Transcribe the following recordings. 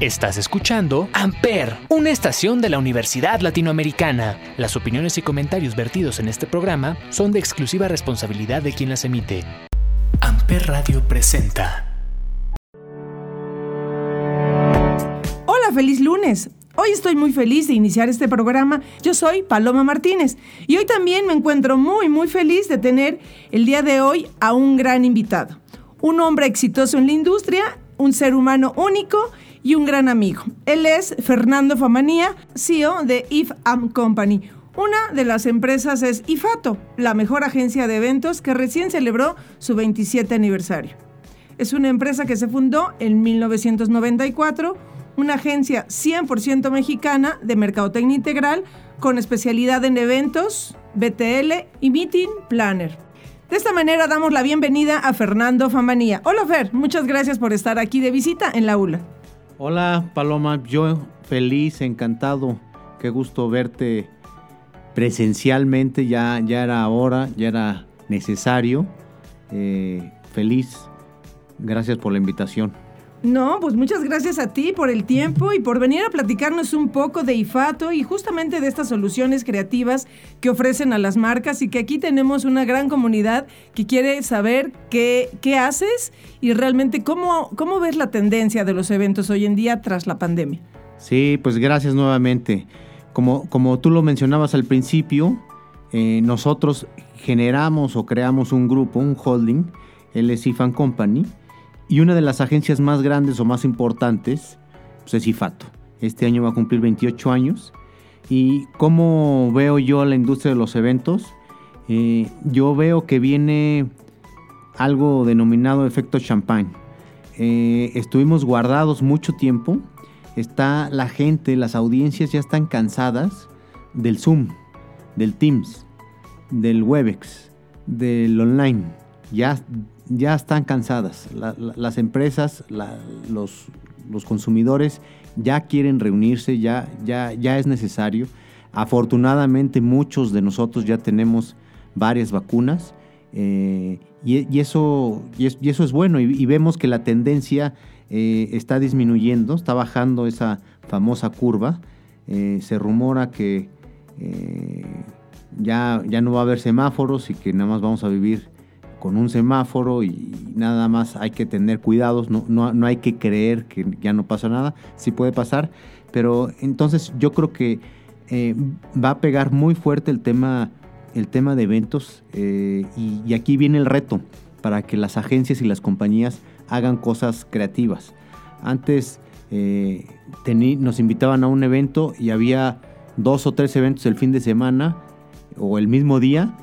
Estás escuchando Amper, una estación de la Universidad Latinoamericana. Las opiniones y comentarios vertidos en este programa son de exclusiva responsabilidad de quien las emite. Amper Radio presenta. Hola, feliz lunes. Hoy estoy muy feliz de iniciar este programa. Yo soy Paloma Martínez y hoy también me encuentro muy, muy feliz de tener el día de hoy a un gran invitado. Un hombre exitoso en la industria, un ser humano único y un gran amigo. Él es Fernando Famanía, CEO de If Am Company. Una de las empresas es IFATO, la mejor agencia de eventos que recién celebró su 27 aniversario. Es una empresa que se fundó en 1994 una agencia 100% mexicana de mercadotecnia integral con especialidad en eventos, BTL y Meeting Planner. De esta manera damos la bienvenida a Fernando Famanía. Hola Fer, muchas gracias por estar aquí de visita en la ULA. Hola Paloma, yo feliz, encantado, qué gusto verte presencialmente, ya, ya era hora, ya era necesario. Eh, feliz, gracias por la invitación. No, pues muchas gracias a ti por el tiempo y por venir a platicarnos un poco de IFATO y justamente de estas soluciones creativas que ofrecen a las marcas y que aquí tenemos una gran comunidad que quiere saber qué, qué haces y realmente cómo, cómo ves la tendencia de los eventos hoy en día tras la pandemia. Sí, pues gracias nuevamente. Como, como tú lo mencionabas al principio, eh, nosotros generamos o creamos un grupo, un holding, el es IFAN Company, y una de las agencias más grandes o más importantes pues, es IFATO. Este año va a cumplir 28 años. ¿Y cómo veo yo la industria de los eventos? Eh, yo veo que viene algo denominado efecto champagne. Eh, estuvimos guardados mucho tiempo. Está la gente, las audiencias ya están cansadas del Zoom, del Teams, del Webex, del online. Ya ya están cansadas. las empresas, los, consumidores ya quieren reunirse, ya, ya, ya es necesario. Afortunadamente muchos de nosotros ya tenemos varias vacunas eh, y, eso, y, eso es bueno y, vemos que la tendencia eh, está disminuyendo, está bajando esa famosa curva. Eh, se rumora que ya, ya no va a haber semáforos y que nada más vamos a vivir con un semáforo y nada más hay que tener cuidados, no, no, hay que creer que ya no pasa nada, sí puede pasar, pero entonces yo creo que eh, va a pegar muy fuerte el tema, el tema de eventos eh, y, aquí viene el reto para que las agencias y las compañías hagan cosas creativas. Antes eh, nos invitaban a un evento y había dos o tres eventos el fin de semana o el mismo día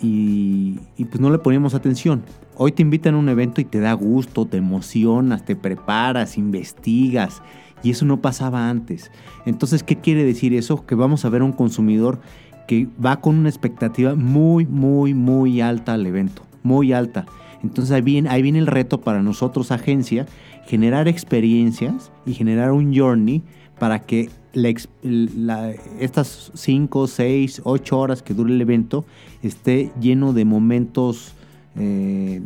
y, pues no le poníamos atención. Hoy te invitan a un evento y te da gusto, te emocionas, te preparas, investigas. Y eso no pasaba antes. Entonces, ¿qué quiere decir eso? Que vamos a ver un consumidor que va con una expectativa muy, muy, muy alta al evento. Muy alta. Entonces ahí viene, ahí viene el reto para nosotros, agencia, generar experiencias y generar un journey para que estas 5, 6, 8 horas que dure el evento esté lleno de momentos eh,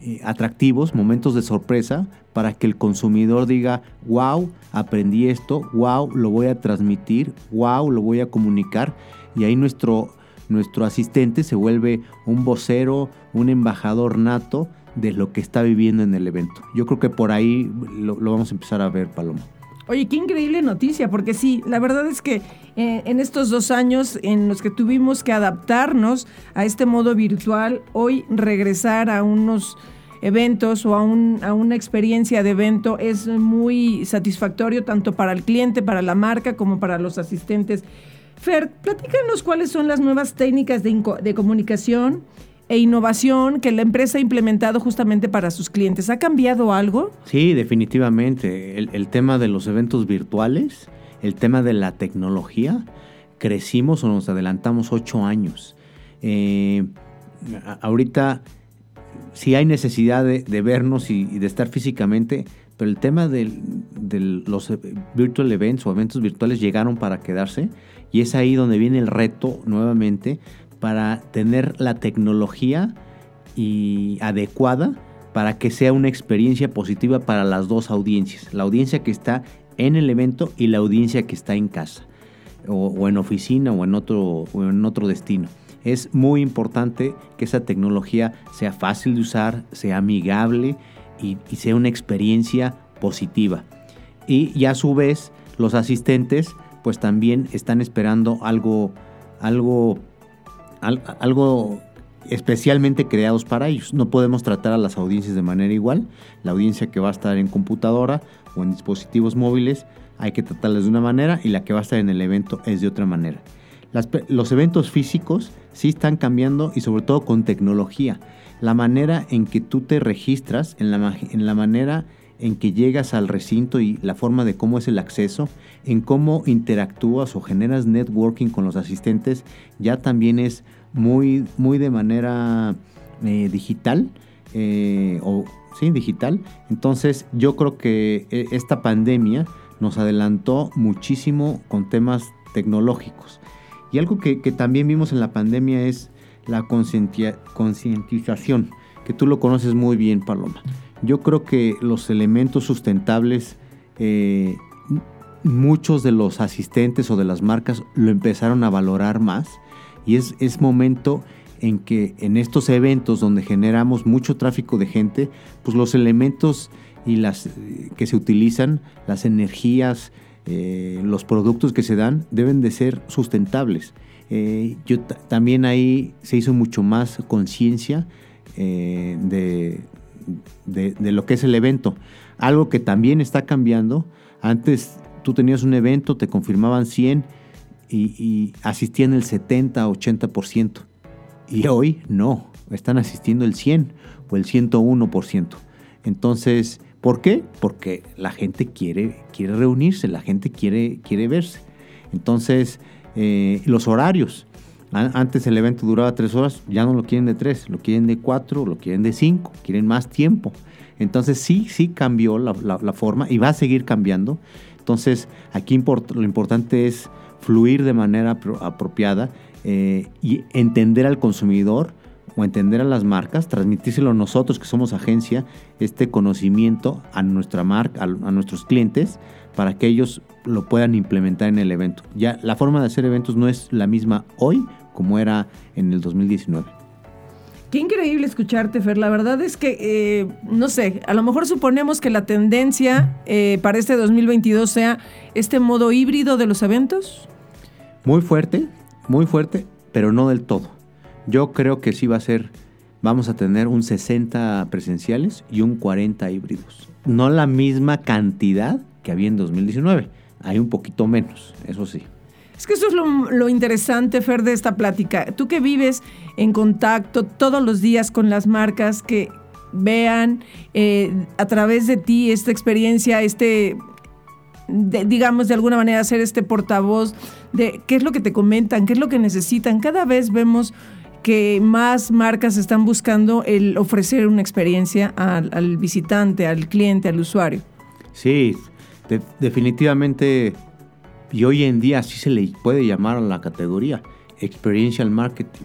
eh, atractivos, momentos de sorpresa, para que el consumidor diga, wow, aprendí esto, wow, lo voy a transmitir, wow, lo voy a comunicar. Y ahí nuestro, nuestro asistente se vuelve un vocero, un embajador nato de lo que está viviendo en el evento. Yo creo que por ahí lo vamos a empezar a ver, Paloma. Oye, qué increíble noticia, porque sí, la verdad es que eh, en estos dos años en los que tuvimos que adaptarnos a este modo virtual, hoy regresar a unos eventos o a, a una experiencia de evento es muy satisfactorio tanto para el cliente, para la marca, como para los asistentes. Fer, platícanos cuáles son las nuevas técnicas de, de comunicación e innovación que la empresa ha implementado justamente para sus clientes. ¿Ha cambiado algo? Sí, definitivamente. El, tema de los eventos virtuales, el tema de la tecnología, crecimos o nos adelantamos ocho años. Eh, ahorita sí hay necesidad de, vernos y, de estar físicamente, pero el tema de los virtual events o eventos virtuales llegaron para quedarse y es ahí donde viene el reto nuevamente para tener la tecnología y adecuada para que sea una experiencia positiva para las dos audiencias. La audiencia que está en el evento y la audiencia que está en casa o, en oficina o en, otro, en otro destino. Es muy importante que esa tecnología sea fácil de usar, sea amigable y, sea una experiencia positiva. Y, a su vez, los asistentes pues también están esperando algo, algo, algo especialmente creados para ellos. No podemos tratar a las audiencias de manera igual. La audiencia que va a estar en computadora o en dispositivos móviles hay que tratarlas de una manera y la que va a estar en el evento es de otra manera. los eventos físicos sí están cambiando y sobre todo con tecnología. La manera en que tú te registras, en la, en la manera en que llegas al recinto y la forma de cómo es el acceso, en cómo interactúas o generas networking con los asistentes, ya también es muy, muy de manera eh, digital. Eh, o sí, digital. Entonces yo creo que eh, esta pandemia nos adelantó muchísimo con temas tecnológicos. Y algo que, también vimos en la pandemia es la concientización, que tú lo conoces muy bien, Paloma. Yo creo que los elementos sustentables, eh, muchos de los asistentes o de las marcas lo empezaron a valorar más y es, es momento en que en estos eventos donde generamos mucho tráfico de gente, pues los elementos y las que se utilizan, las energías, eh, los productos que se dan deben de ser sustentables. Eh, yo también ahí se hizo mucho más conciencia de, de, lo que es el evento. Algo que también está cambiando. Antes tú tenías un evento, te confirmaban 100 y, y asistían el 70, 80%. Y hoy no, están asistiendo el 100 o el 101%. Entonces, ¿Por qué? Porque la gente quiere, quiere reunirse, la gente quiere, quiere verse. Entonces, eh, los horarios. Antes el evento duraba tres horas, ya no lo quieren de tres, lo quieren de cuatro, lo quieren de cinco, quieren más tiempo. Entonces sí, sí cambió la, forma y va a seguir cambiando. Entonces aquí lo importante es fluir de manera apropiada eh, y entender al consumidor o entender a las marcas, transmitírselo a nosotros que somos agencia, este conocimiento a nuestra marca, a, nuestros clientes, para que ellos lo puedan implementar en el evento. Ya la forma de hacer eventos no es la misma hoy como era en el 2019. Qué increíble escucharte, Fer. La verdad es que, eh, no sé, a lo mejor suponemos que la tendencia eh, para este 2022 sea este modo híbrido de los eventos. Muy fuerte, muy fuerte, pero no del todo. Yo creo que sí va a ser, vamos a tener un 60 presenciales y un 40 híbridos. No la misma cantidad que había en 2019, hay un poquito menos, eso sí. Es que eso es lo, interesante, Fer, de esta plática. Tú que vives en contacto todos los días con las marcas, que vean eh, a través de ti esta experiencia, este, digamos, de alguna manera ser este portavoz de qué es lo que te comentan, qué es lo que necesitan. Cada vez vemos que más marcas están buscando el ofrecer una experiencia al, visitante, al cliente, al usuario. Sí, definitivamente, y hoy en día así se le puede llamar a la categoría, experiential marketing.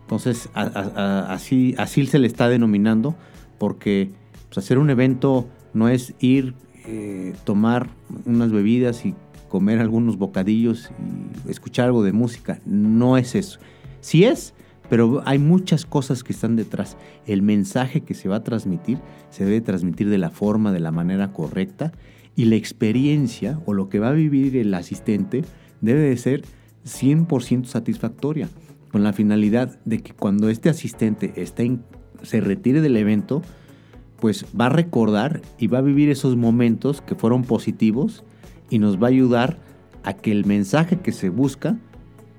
Entonces, así, así se le está denominando, porque pues, hacer un evento no es ir, eh, tomar unas bebidas y comer algunos bocadillos y escuchar algo de música. No es eso. Si es, pero hay muchas cosas que están detrás. El mensaje que se va a transmitir se debe transmitir de la forma, de la manera correcta y la experiencia o lo que va a vivir el asistente debe de ser 100% satisfactoria, con la finalidad de que cuando este asistente se retire del evento, pues va a recordar y va a vivir esos momentos que fueron positivos y nos va a ayudar a que el mensaje que se busca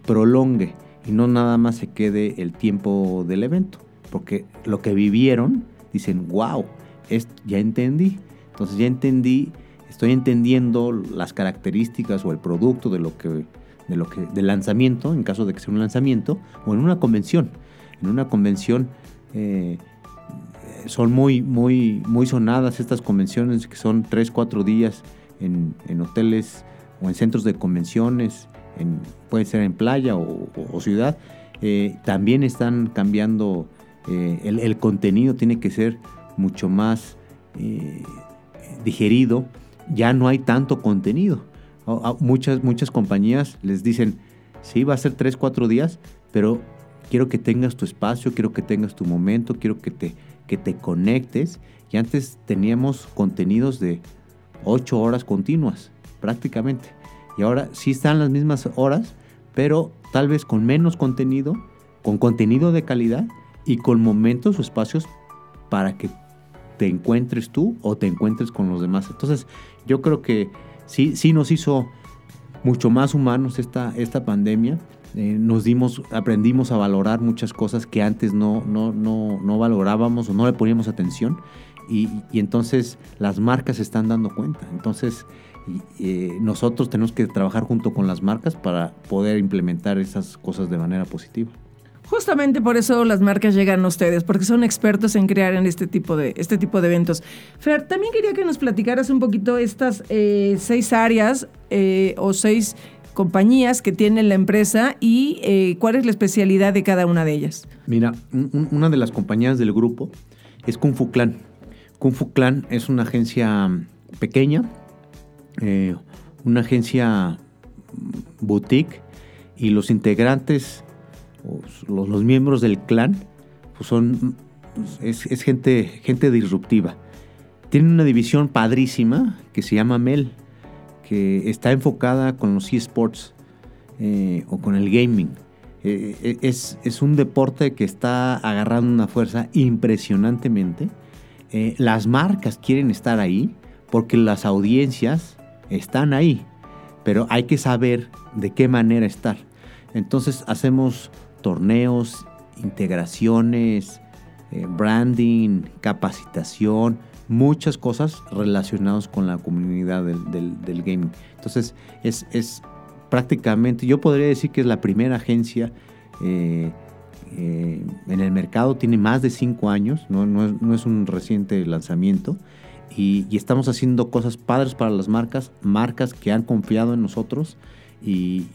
prolongue y no nada más se quede el tiempo del evento, porque lo que vivieron dicen, wow, ya entendí. Entonces ya entendí, estoy entendiendo las características o el producto de lo que, de lo que, del lanzamiento, en caso de que sea un lanzamiento, o en una convención. En una convención eh, son muy, muy, muy sonadas estas convenciones que son 3, 4 días en, en hoteles o en centros de convenciones puede ser en playa o, ciudad, eh, también están cambiando, eh, el, contenido tiene que ser mucho más digerido, ya no hay tanto contenido. Muchas, muchas compañías les dicen, sí, va a ser tres, cuatro días, pero quiero que tengas tu espacio, quiero que tengas tu momento, quiero que te, que te conectes. Y antes teníamos contenidos de ocho horas continuas, prácticamente. Y ahora sí están las mismas horas, pero tal vez con menos contenido, con contenido de calidad y con momentos o espacios para que te encuentres tú o te encuentres con los demás. Entonces, yo creo que sí, sí nos hizo mucho más humanos esta, esta pandemia. Eh, nos dimos, aprendimos a valorar muchas cosas que antes no, no, no, no valorábamos o no le poníamos atención. Y, y, entonces las marcas se están dando cuenta. Entonces, eh, nosotros tenemos que trabajar junto con las marcas para poder implementar esas cosas de manera positiva. Justamente por eso las marcas llegan a ustedes, porque son expertos en crear en este tipo de, este tipo de eventos. Fer, también quería que nos platicaras un poquito estas eh, seis áreas eh, o seis compañías que tiene la empresa y cuál es la especialidad de cada una de ellas. Mira, una de las compañías del grupo es Kung Fu Clan. Kung Fu Clan es una agencia pequeña, eh, una agencia boutique y los integrantes, los, miembros del clan, pues son, es, gente, gente disruptiva. Tienen una división padrísima que se llama Mel, que está enfocada con los eSports eh, o con el gaming. Eh, es, es, un deporte que está agarrando una fuerza impresionantemente. las marcas quieren estar ahí porque las audiencias están ahí, pero hay que saber de qué manera estar. Entonces hacemos torneos, integraciones, eh, branding, capacitación, muchas cosas relacionadas con la comunidad del, gaming. Entonces es, prácticamente, yo podría decir que es la primera agencia eh, eh, en el mercado, tiene más de cinco años, no, no es un reciente lanzamiento y, estamos haciendo cosas padres para las marcas, marcas que han confiado en nosotros y,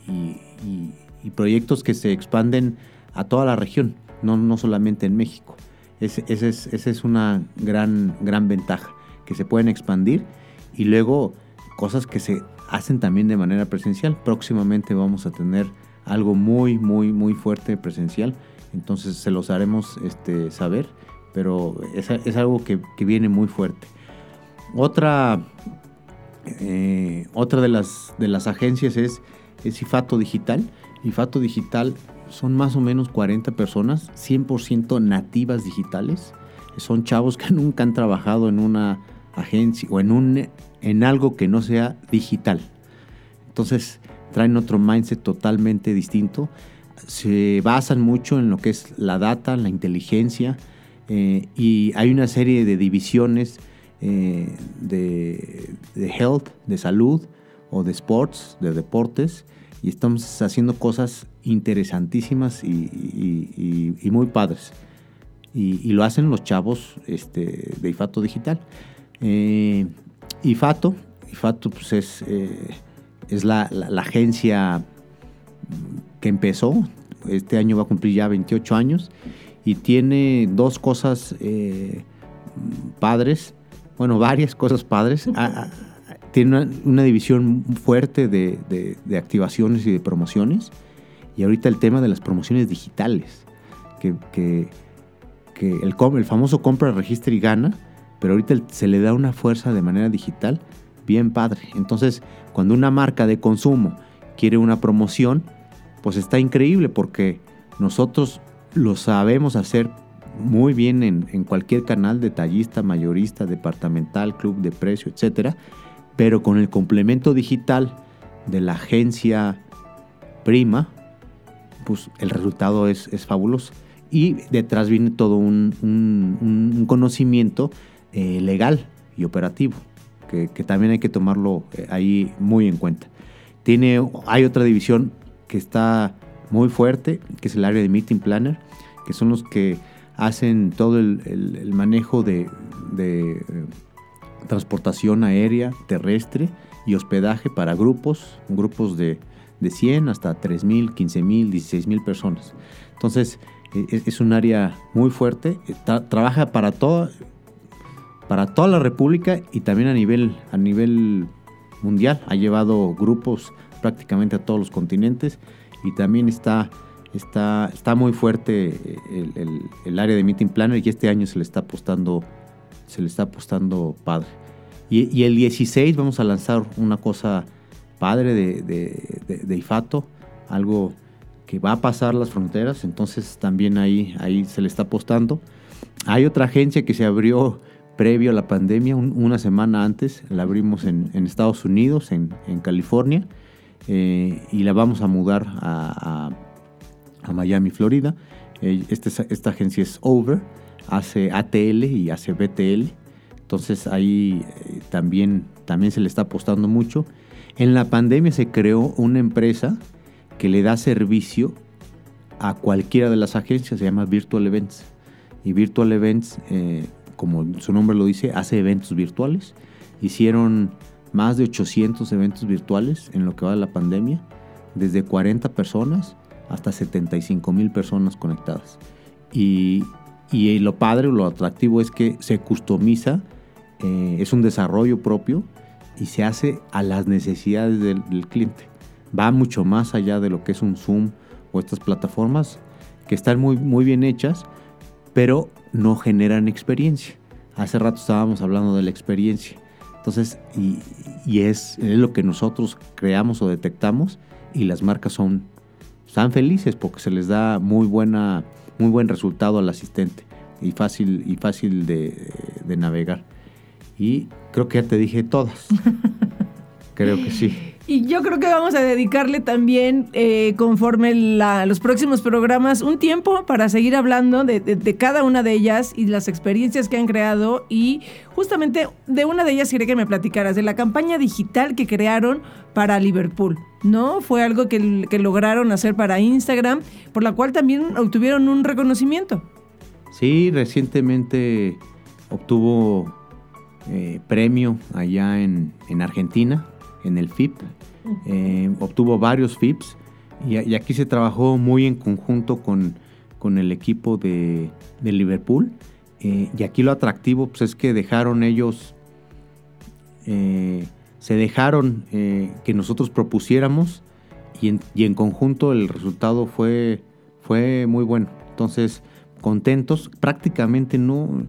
proyectos que se expanden a toda la región, no, no solamente en México. Esa es, una gran, gran ventaja, que se pueden expandir y luego cosas que se hacen también de manera presencial. Próximamente vamos a tener algo muy, muy, muy fuerte presencial, entonces se los haremos este, saber, pero es, algo que, que viene muy fuerte. Otra, eh, otra de, las, de las agencias es, es IFATO Digital. IFATO Digital son más o menos 40 personas, 100% nativas digitales. Son chavos que nunca han trabajado en una agencia o en, un, en algo que no sea digital. Entonces traen otro mindset totalmente distinto. Se basan mucho en lo que es la data, la inteligencia eh, y hay una serie de divisiones eh, de, health, de salud o de sports, de deportes, y estamos haciendo cosas interesantísimas y, muy padres. Y, lo hacen los chavos este, de IFATO Digital. Eh, IFATO, IFATO pues es, eh, es la, agencia que empezó, este año va a cumplir ya 28 años, y tiene dos cosas padres bueno, varias cosas padres. Ah, ah, tiene una, división fuerte de, activaciones y de promociones. Y ahorita el tema de las promociones digitales. Que, el, el, famoso compra, registra y gana. Pero ahorita se le da una fuerza de manera digital bien padre. Entonces, cuando una marca de consumo quiere una promoción, pues está increíble porque nosotros lo sabemos hacer muy bien en, cualquier canal detallista, mayorista, departamental, club de precio, etcétera, pero con el complemento digital de la agencia prima, pues el resultado es, fabuloso. Y detrás viene todo un, conocimiento eh, legal y operativo, que, también hay que tomarlo eh, ahí muy en cuenta. Tiene, hay otra división que está muy fuerte, que es el área de Meeting Planner, que son los que hacen todo el, manejo de, eh, transportación aérea, terrestre y hospedaje para grupos, grupos de, de 100 hasta 3.000, 15.000, 16.000 personas. Entonces, e, e, es, un área muy fuerte, trabaja para todo, para toda la República y también a nivel, a nivel mundial. Ha llevado grupos prácticamente a todos los continentes y también está, está, está muy fuerte el, área de Meeting Planner y este año se le está apostando, se le está apostando padre. Y, el 16 vamos a lanzar una cosa padre de, de, IFATO, algo que va a pasar las fronteras, entonces también ahí, ahí se le está apostando. Hay otra agencia que se abrió previo a la pandemia, una semana antes, la abrimos en, Estados Unidos, en, California, eh, y la vamos a mudar a, Miami, Florida. Eh, este esta agencia es Over, hace ATL y hace BTL, entonces ahí eh, también, también se le está apostando mucho. En la pandemia se creó una empresa que le da servicio a cualquiera de las agencias, se llama Virtual Events. Y Virtual Events como su nombre lo dice, hace eventos virtuales. Hicieron más de 800 eventos virtuales en lo que va de la pandemia, desde 40 personas hasta 75 mil personas conectadas. Y, lo padre, lo atractivo es que se customiza, eh, es un desarrollo propio y se hace a las necesidades del, del, cliente. Va mucho más allá de lo que es un Zoom o estas plataformas que están muy, muy bien hechas, pero no generan experiencia. Hace rato estábamos hablando de la experiencia. Entonces, y, es, lo que nosotros creamos o detectamos y las marcas son están felices porque se les da muy buena muy buen resultado al asistente y fácil y fácil de, de navegar. Y creo que ya te dije todas. creo que sí. Y yo creo que vamos a dedicarle también, eh, conforme los próximos programas, un tiempo para seguir hablando de, cada una de ellas y las experiencias que han creado. Y justamente de una de ellas quería que me platicaras, de la campaña digital que crearon para Liverpool. ¿No? Fue algo que, lograron hacer para Instagram, por la cual también obtuvieron un reconocimiento. Sí, recientemente obtuvo eh, premio allá en, en Argentina en el FIP. Eh, obtuvo varios FIPs y, aquí se trabajó muy en conjunto con, con el equipo de, Liverpool. Eh, y aquí lo atractivo pues, es que dejaron ellos, eh, se dejaron que nosotros propusiéramos y en, y en, conjunto el resultado fue, fue muy bueno. Entonces, contentos. Prácticamente no,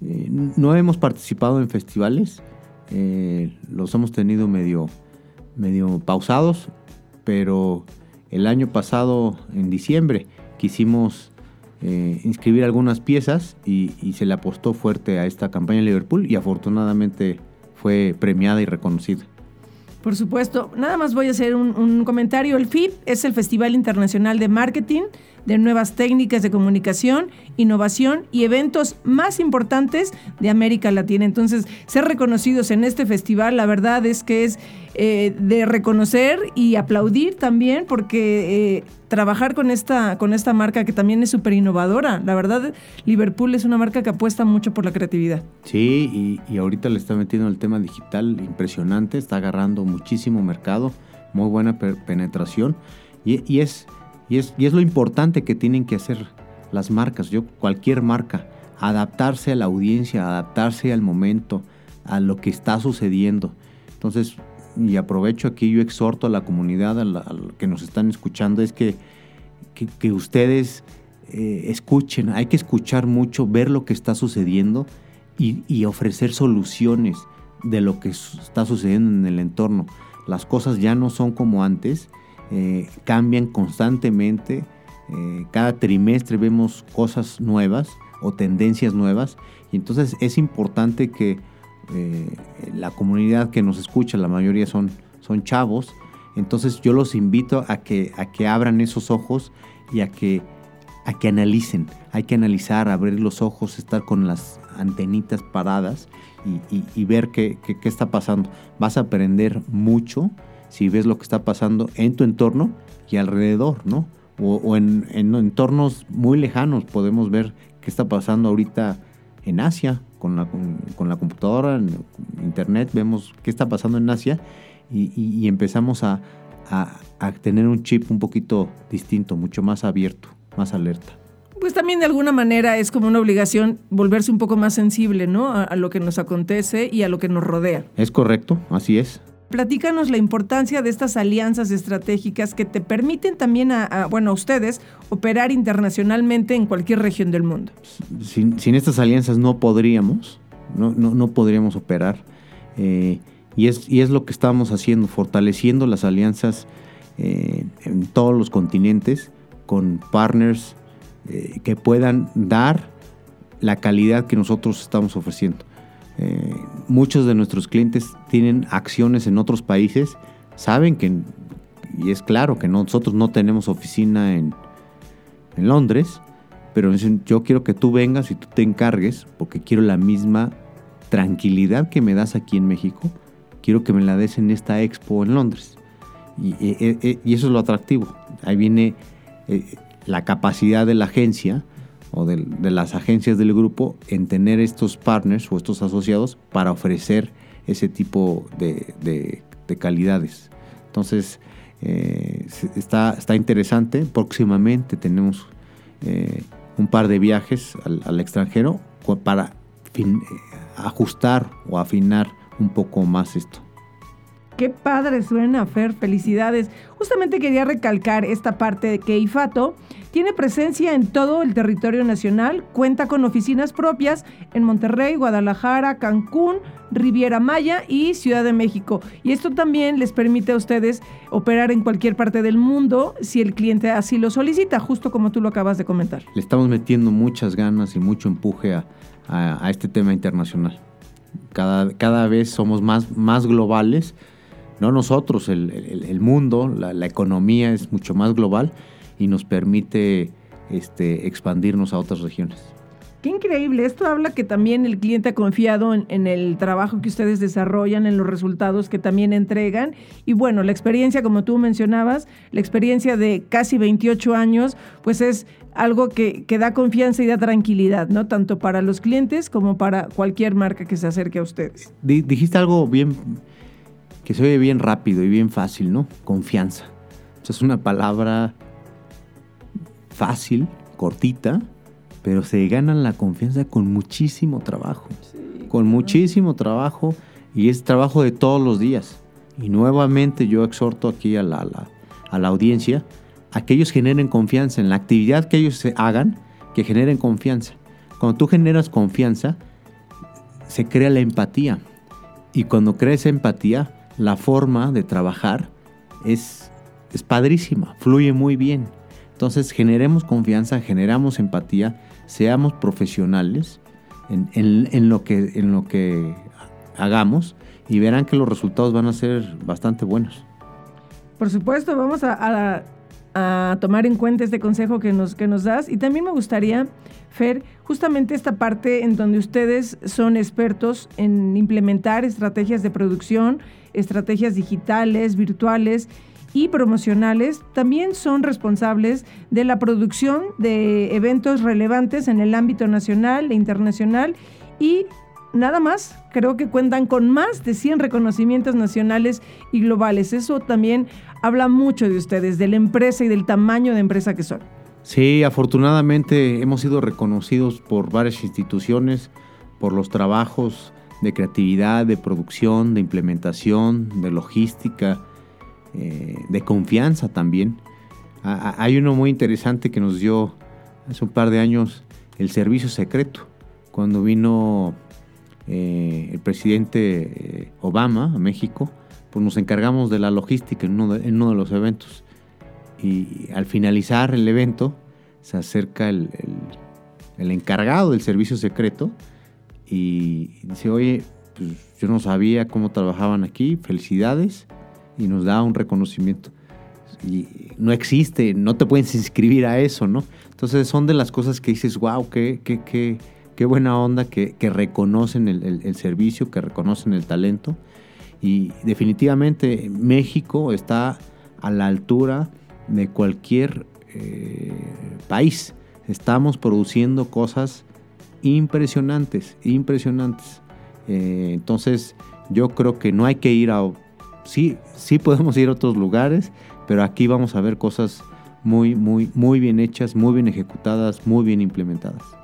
no hemos participado en festivales. Eh, los hemos tenido medio, medio pausados, pero el año pasado, en diciembre, quisimos eh, inscribir algunas piezas y, se le apostó fuerte a esta campaña en Liverpool y afortunadamente fue premiada y reconocida. Por supuesto, nada más voy a hacer un, comentario. El FIP es el Festival Internacional de Marketing de nuevas técnicas de comunicación, innovación y eventos más importantes de América Latina. Entonces, ser reconocidos en este festival, la verdad es que es eh, de reconocer y aplaudir también, porque eh, trabajar con esta, con esta marca que también es súper innovadora. La verdad, Liverpool es una marca que apuesta mucho por la creatividad. Sí, y, ahorita le está metiendo el tema digital impresionante, está agarrando muchísimo mercado, muy buena penetración. y es y es, lo importante que tienen que hacer las marcas, yo cualquier marca, adaptarse a la audiencia, adaptarse al momento, a lo que está sucediendo. Entonces, y aprovecho aquí, yo exhorto a la comunidad, a, la, que nos están escuchando, es que, que, ustedes eh, escuchen, hay que escuchar mucho, ver lo que está sucediendo y, ofrecer soluciones de lo que está sucediendo en el entorno. Las cosas ya no son como antes eh, cambian constantemente. Eh, cada trimestre vemos cosas nuevas o tendencias nuevas. Y entonces es importante que eh, la comunidad que nos escucha, la mayoría son, son chavos, entonces yo los invito a que, a que abran esos ojos y a que, a que analicen. Hay que analizar, abrir los ojos, estar con las antenitas paradas y, ver qué, qué, está pasando. Vas a aprender mucho si ves lo que está pasando en tu entorno y alrededor, ¿no? O, en, entornos muy lejanos podemos ver qué está pasando ahorita en Asia con la, con, la computadora, en internet, vemos qué está pasando en Asia y, empezamos a, a, tener un chip un poquito distinto, mucho más abierto, más alerta. Pues también de alguna manera es como una obligación volverse un poco más sensible, ¿no? A, a lo que nos acontece y a lo que nos rodea. Es correcto, así es. Platícanos la importancia de estas alianzas estratégicas que te permiten también a, bueno, a ustedes operar internacionalmente en cualquier región del mundo. Sin, sin estas alianzas no podríamos, no, no, no podríamos operar. Eh, y, es, y es lo que estamos haciendo, fortaleciendo las alianzas eh, en todos los continentes con partners eh, que puedan dar la calidad que nosotros estamos ofreciendo. Eh, muchos de nuestros clientes tienen acciones en otros países, saben que, y es claro que nosotros no tenemos oficina en, en Londres, pero dicen, yo quiero que tú vengas y tú te encargues, porque quiero la misma tranquilidad que me das aquí en México, quiero que me la des en esta expo en Londres. Y, y, y eso es lo atractivo. Ahí viene eh, la capacidad de la agencia de, las agencias del grupo en tener estos partners o estos asociados para ofrecer ese tipo de, de, de calidades. Entonces, eh, está, está interesante. Próximamente tenemos eh, un par de viajes al, extranjero para ajustar o afinar un poco más esto. Qué padre suena, Fer, felicidades. Justamente quería recalcar esta parte de que IFATO tiene presencia en todo el territorio nacional, cuenta con oficinas propias en Monterrey, Guadalajara, Cancún, Riviera Maya y Ciudad de México. Y esto también les permite a ustedes operar en cualquier parte del mundo si el cliente así lo solicita, justo como tú lo acabas de comentar. Le estamos metiendo muchas ganas y mucho empuje a, a, este tema internacional. Cada, cada vez somos más, más globales no nosotros, el, el, el mundo, la, la, economía es mucho más global y nos permite este, expandirnos a otras regiones. Qué increíble. Esto habla que también el cliente ha confiado en, en, el trabajo que ustedes desarrollan, en los resultados que también entregan. Y bueno, la experiencia, como tú mencionabas, la experiencia de casi 28 años, pues es algo que, que da confianza y da tranquilidad, ¿no? Tanto para los clientes como para cualquier marca que se acerque a ustedes. Dijiste algo bien que se oye bien rápido y bien fácil, ¿no? Confianza. O es una palabra fácil, cortita, pero se ganan la confianza con muchísimo trabajo. Con muchísimo trabajo y es trabajo de todos los días. Y nuevamente yo exhorto aquí a la, a la, audiencia a que ellos generen confianza en la actividad que ellos hagan, que generen confianza. Cuando tú generas confianza, se crea la empatía. Y cuando crees empatía, la forma de trabajar es, es padrísima, fluye muy bien. Entonces generemos confianza, generamos empatía, seamos profesionales en, en, lo que, en lo que hagamos y verán que los resultados van a ser bastante buenos. Por supuesto, vamos a, a, a tomar en cuenta este consejo que nos, que nos das. Y también me gustaría, Fer, justamente esta parte en donde ustedes son expertos en implementar estrategias de producción, estrategias digitales, virtuales y promocionales, también son responsables de la producción de eventos relevantes en el ámbito nacional e internacional y nada más, creo que cuentan con más de 100 reconocimientos nacionales y globales. Eso también habla mucho de ustedes, de la empresa y del tamaño de empresa que son. Sí, afortunadamente hemos sido reconocidos por varias instituciones, por los trabajos de creatividad, de producción, de implementación, de logística, eh, de confianza también. Ah, hay uno muy interesante que nos dio hace un par de años el servicio secreto, cuando vino eh, el presidente eh, Obama a México, pues nos encargamos de la logística en uno de, en uno de los eventos. Y al finalizar el evento, se acerca el, el, el encargado del servicio secreto y dice, oye, pues yo no sabía cómo trabajaban aquí, felicidades, y nos da un reconocimiento. Y no existe, no te puedes inscribir a eso, ¿no? Entonces son de las cosas que dices, wow, qué, qué, qué, qué buena onda que, reconocen el, servicio, que reconocen el talento. Y definitivamente México está a la altura de cualquier eh, país. Estamos produciendo cosas impresionantes, impresionantes. Eh, entonces, yo creo que no hay que ir a... Sí, sí podemos ir a otros lugares, pero aquí vamos a ver cosas muy, muy, muy bien hechas, muy bien ejecutadas, muy bien implementadas.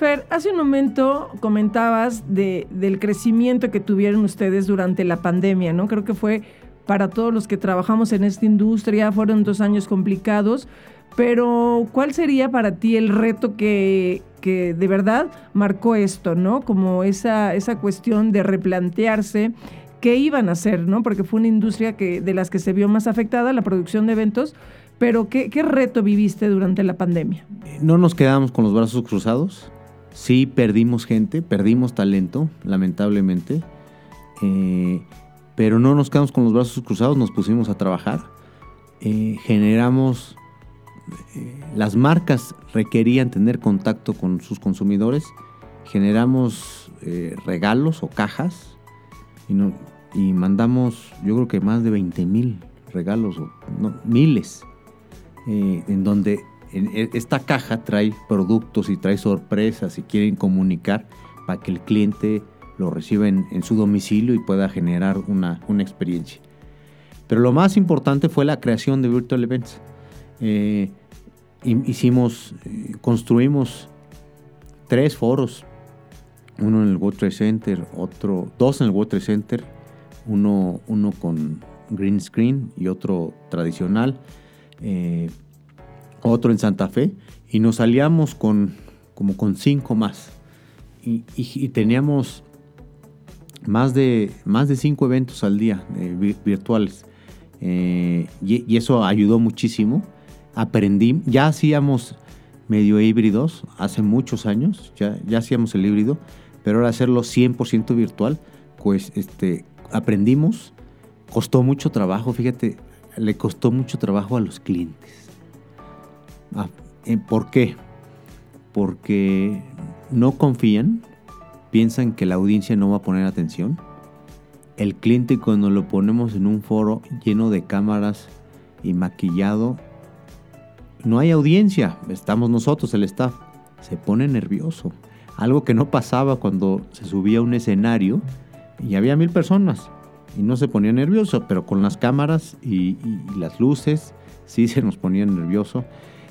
Fer, hace un momento comentabas de, del crecimiento que tuvieron ustedes durante la pandemia, ¿no? Creo que fue para todos los que trabajamos en esta industria, fueron dos años complicados, pero ¿cuál sería para ti el reto que, que de verdad marcó esto, ¿no? Como esa, esa cuestión de replantearse qué iban a hacer, ¿no? Porque fue una industria que, de las que se vio más afectada, la producción de eventos, pero ¿qué, qué reto viviste durante la pandemia? No nos quedamos con los brazos cruzados, sí perdimos gente, perdimos talento, lamentablemente, eh, pero no nos quedamos con los brazos cruzados, nos pusimos a trabajar, eh, generamos, eh, las marcas requerían tener contacto con sus consumidores, generamos regalos o cajas y, mandamos, yo creo que más de 20 mil regalos, no, miles, en donde esta caja trae productos y trae sorpresas y quieren comunicar para que el cliente lo reciba en, su domicilio y pueda generar una, una experiencia. Pero lo más importante fue la creación de Virtual Events. Eh, hi- hicimos, eh, construimos tres foros, uno en el World Trade Center, otro, dos en el World Trade Center, uno, uno con green screen y otro tradicional, eh, otro en Santa Fe, y nos aliamos con como con cinco más. Y, teníamos más de, más de cinco eventos al día eh, vi- virtuales. Eh, y, y eso ayudó muchísimo. Aprendí, ya hacíamos medio híbridos hace muchos años, ya, ya hacíamos el híbrido, pero ahora hacerlo 100% virtual, pues este, aprendimos, costó mucho trabajo, fíjate, le costó mucho trabajo a los clientes. Ah, eh, ¿Por qué? Porque no confían, piensan que la audiencia no va a poner atención. El cliente cuando lo ponemos en un foro lleno de cámaras y maquillado, no hay audiencia, estamos nosotros, el staff, se pone nervioso. Algo que no pasaba cuando se subía a un escenario y había mil personas y no se ponía nervioso, pero con las cámaras y, y- y las luces sí se nos ponía nervioso.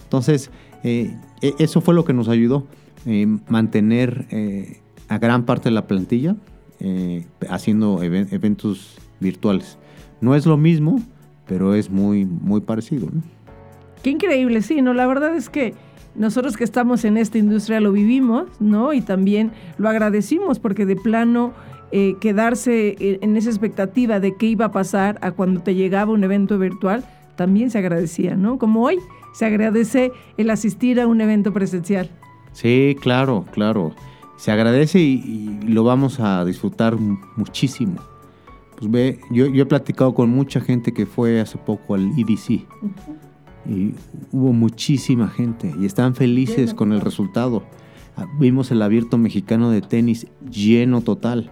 Entonces, eh, e- eso fue lo que nos ayudó, eh, mantener eh, a gran parte de la plantilla eh, haciendo even- eventos virtuales. No es lo mismo, pero es muy, muy parecido. ¿no? Qué increíble, sí, ¿no? La verdad es que nosotros que estamos en esta industria lo vivimos, ¿no? Y también lo agradecimos porque de plano eh, quedarse en esa expectativa de qué iba a pasar a cuando te llegaba un evento virtual, también se agradecía, ¿no? Como hoy se agradece el asistir a un evento presencial. Sí, claro, claro. Se agradece y, y lo vamos a disfrutar mu- muchísimo. Pues ve, yo, yo he platicado con mucha gente que fue hace poco al EDC y hubo muchísima gente y están felices con el resultado. Ah, Vimos el abierto mexicano de tenis lleno total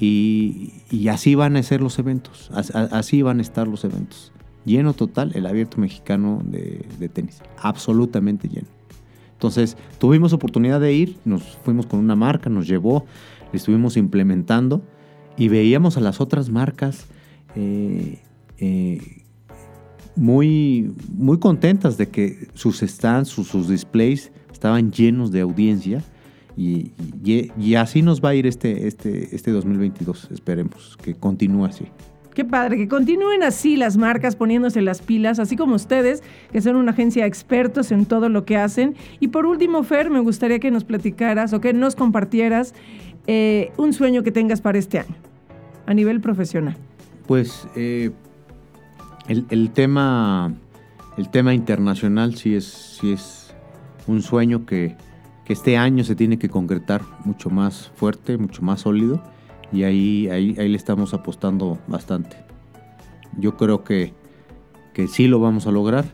y, y así van a ser los eventos, así van a estar los eventos. Lleno total el abierto mexicano de, tenis, absolutamente lleno. Entonces tuvimos oportunidad de ir, nos fuimos con una marca, nos llevó, le estuvimos implementando y veíamos a las otras marcas eh, eh, muy, muy contentas de que sus stands, sus, displays estaban llenos de audiencia y- y así nos va a ir este, este, este 2022, esperemos que continúe así. Qué padre, que continúen así las marcas poniéndose las pilas, así como ustedes, que son una agencia de expertos en todo lo que hacen. Y por último, Fer, me gustaría que nos platicaras o que nos compartieras eh, un sueño que tengas para este año, a nivel profesional. Pues eh, el, tema, el tema internacional sí es, sí es un sueño que este año se tiene que concretar mucho más fuerte, mucho más sólido y ahí, ahí, ahí le estamos apostando bastante. Yo creo que, que sí lo vamos a lograr.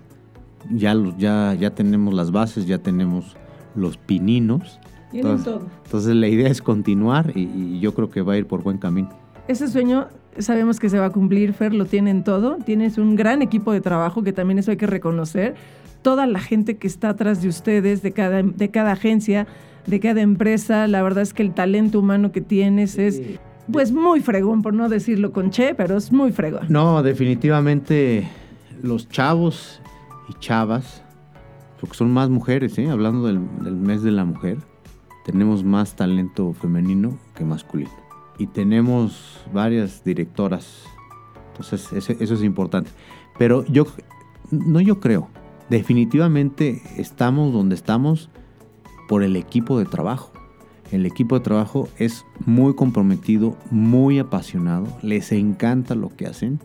Ya, ya, ya tenemos las bases, ya tenemos los pininos. Tienen Entonces- todo. Entonces la idea es continuar y, y yo creo que va a ir por buen camino. Ese sueño sabemos que se va a cumplir, Fer, lo tienen todo. Tienes un gran equipo de trabajo que también eso hay que reconocer. Toda la gente que está atrás de ustedes, de cada, de cada agencia, de cada empresa, la verdad es que el talento humano que tienes es pues muy fregón, por no decirlo con che, pero es muy fregón. No, definitivamente los chavos y chavas, porque son más mujeres, ¿eh? hablando del, mes de la mujer, tenemos más talento femenino que masculino. Y tenemos varias directoras, entonces eso, eso es importante. Pero yo, no yo creo, definitivamente estamos donde estamos por el equipo de trabajo. El equipo de trabajo es muy comprometido, muy apasionado, les encanta lo que hacen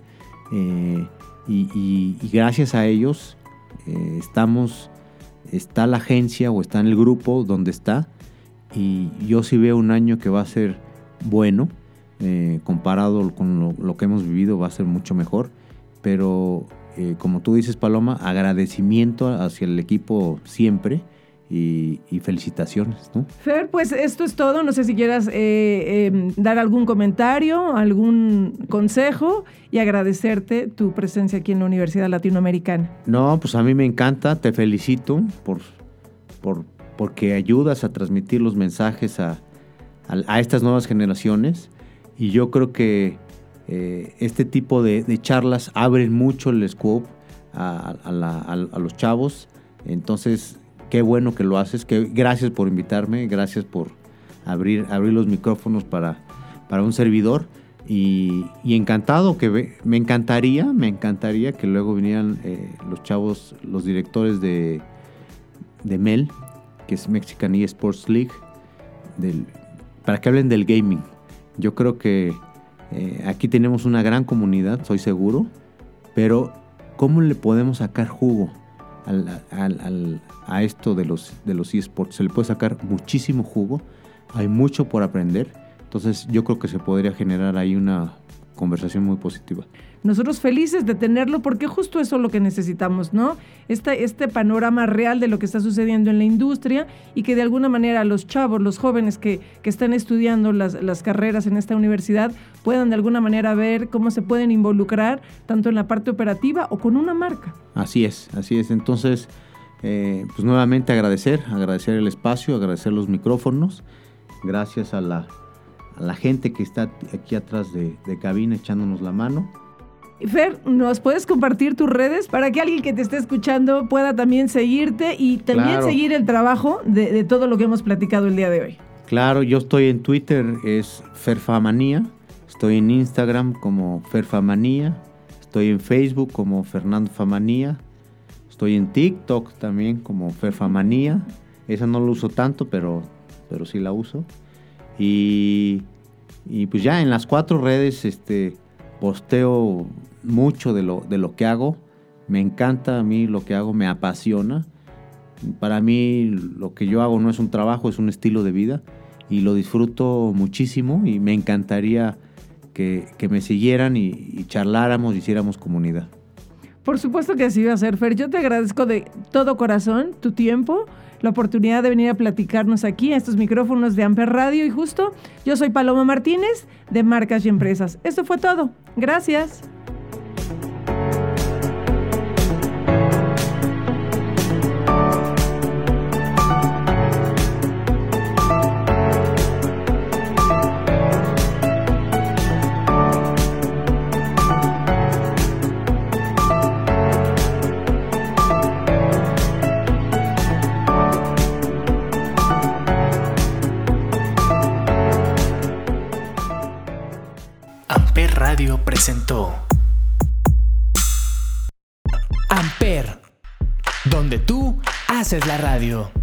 eh, y, gracias a ellos eh, estamos, está la agencia o está en el grupo donde está y yo sí veo un año que va a ser bueno, eh, comparado con lo, que hemos vivido va a ser mucho mejor, pero como tú dices Paloma, agradecimiento hacia el equipo siempre y, felicitaciones. ¿no? Fer, pues esto es todo. No sé si quieras eh, em, dar algún comentario, algún consejo y agradecerte tu presencia aquí en la Universidad Latinoamericana. No, pues a mí me encanta, te felicito por, por porque ayudas a transmitir los mensajes a, a, estas nuevas generaciones y yo creo que eh, este tipo de, charlas abren mucho el scope a, a los chavos. Entonces, qué bueno que lo haces, que, gracias por invitarme, gracias por abrir, abrir los micrófonos para, para un servidor. Y, encantado que me encantaría, me encantaría que luego vinieran eh, los chavos, los directores de, de MEL, que es Mexican eSports League, para que hablen del gaming. Yo creo que eh, aquí tenemos una gran comunidad, soy seguro, pero ¿cómo le podemos sacar jugo al, a esto de los, de los eSports. Se le puede sacar muchísimo jugo, hay mucho por aprender, entonces yo creo que se podría generar ahí una conversación muy positiva. Nosotros felices de tenerlo porque justo eso es lo que necesitamos, ¿no? Este, panorama real de lo que está sucediendo en la industria y que de alguna manera los chavos, los jóvenes que, que están estudiando las, las, carreras en esta universidad puedan de alguna manera ver cómo se pueden involucrar tanto en la parte operativa o con una marca. Así es, así es. Entonces, eh, pues nuevamente agradecer, agradecer el espacio, agradecer los micrófonos, gracias a la, a la gente que está aquí atrás de cabina echándonos la mano. Fer, ¿nos puedes compartir tus redes para que alguien que te esté escuchando pueda también seguirte y también seguir el trabajo de, de, todo lo que hemos platicado el día de hoy? Claro, yo estoy en Twitter, es Ferfamanía, estoy en Instagram como Ferfamanía, estoy en Facebook como Fernando Famanía, Estoy en TikTok también como Ferfamanía. Esa no lo uso tanto, pero, pero sí la uso. Y, y pues ya en las cuatro redes este, posteo mucho de lo, de lo que hago. Me encanta a mí lo que hago, me apasiona. Para mí lo que yo hago no es un trabajo, es un estilo de vida. Y lo disfruto muchísimo y me encantaría que, me siguieran y, y charláramos, hiciéramos comunidad. Por supuesto que así va a ser, Fer. Yo te agradezco de todo corazón tu tiempo, la oportunidad de venir a platicarnos aquí a estos micrófonos de Amper Radio y justo yo soy Paloma Martínez de Marcas y Empresas. Esto fue todo. Gracias. Haces la radio.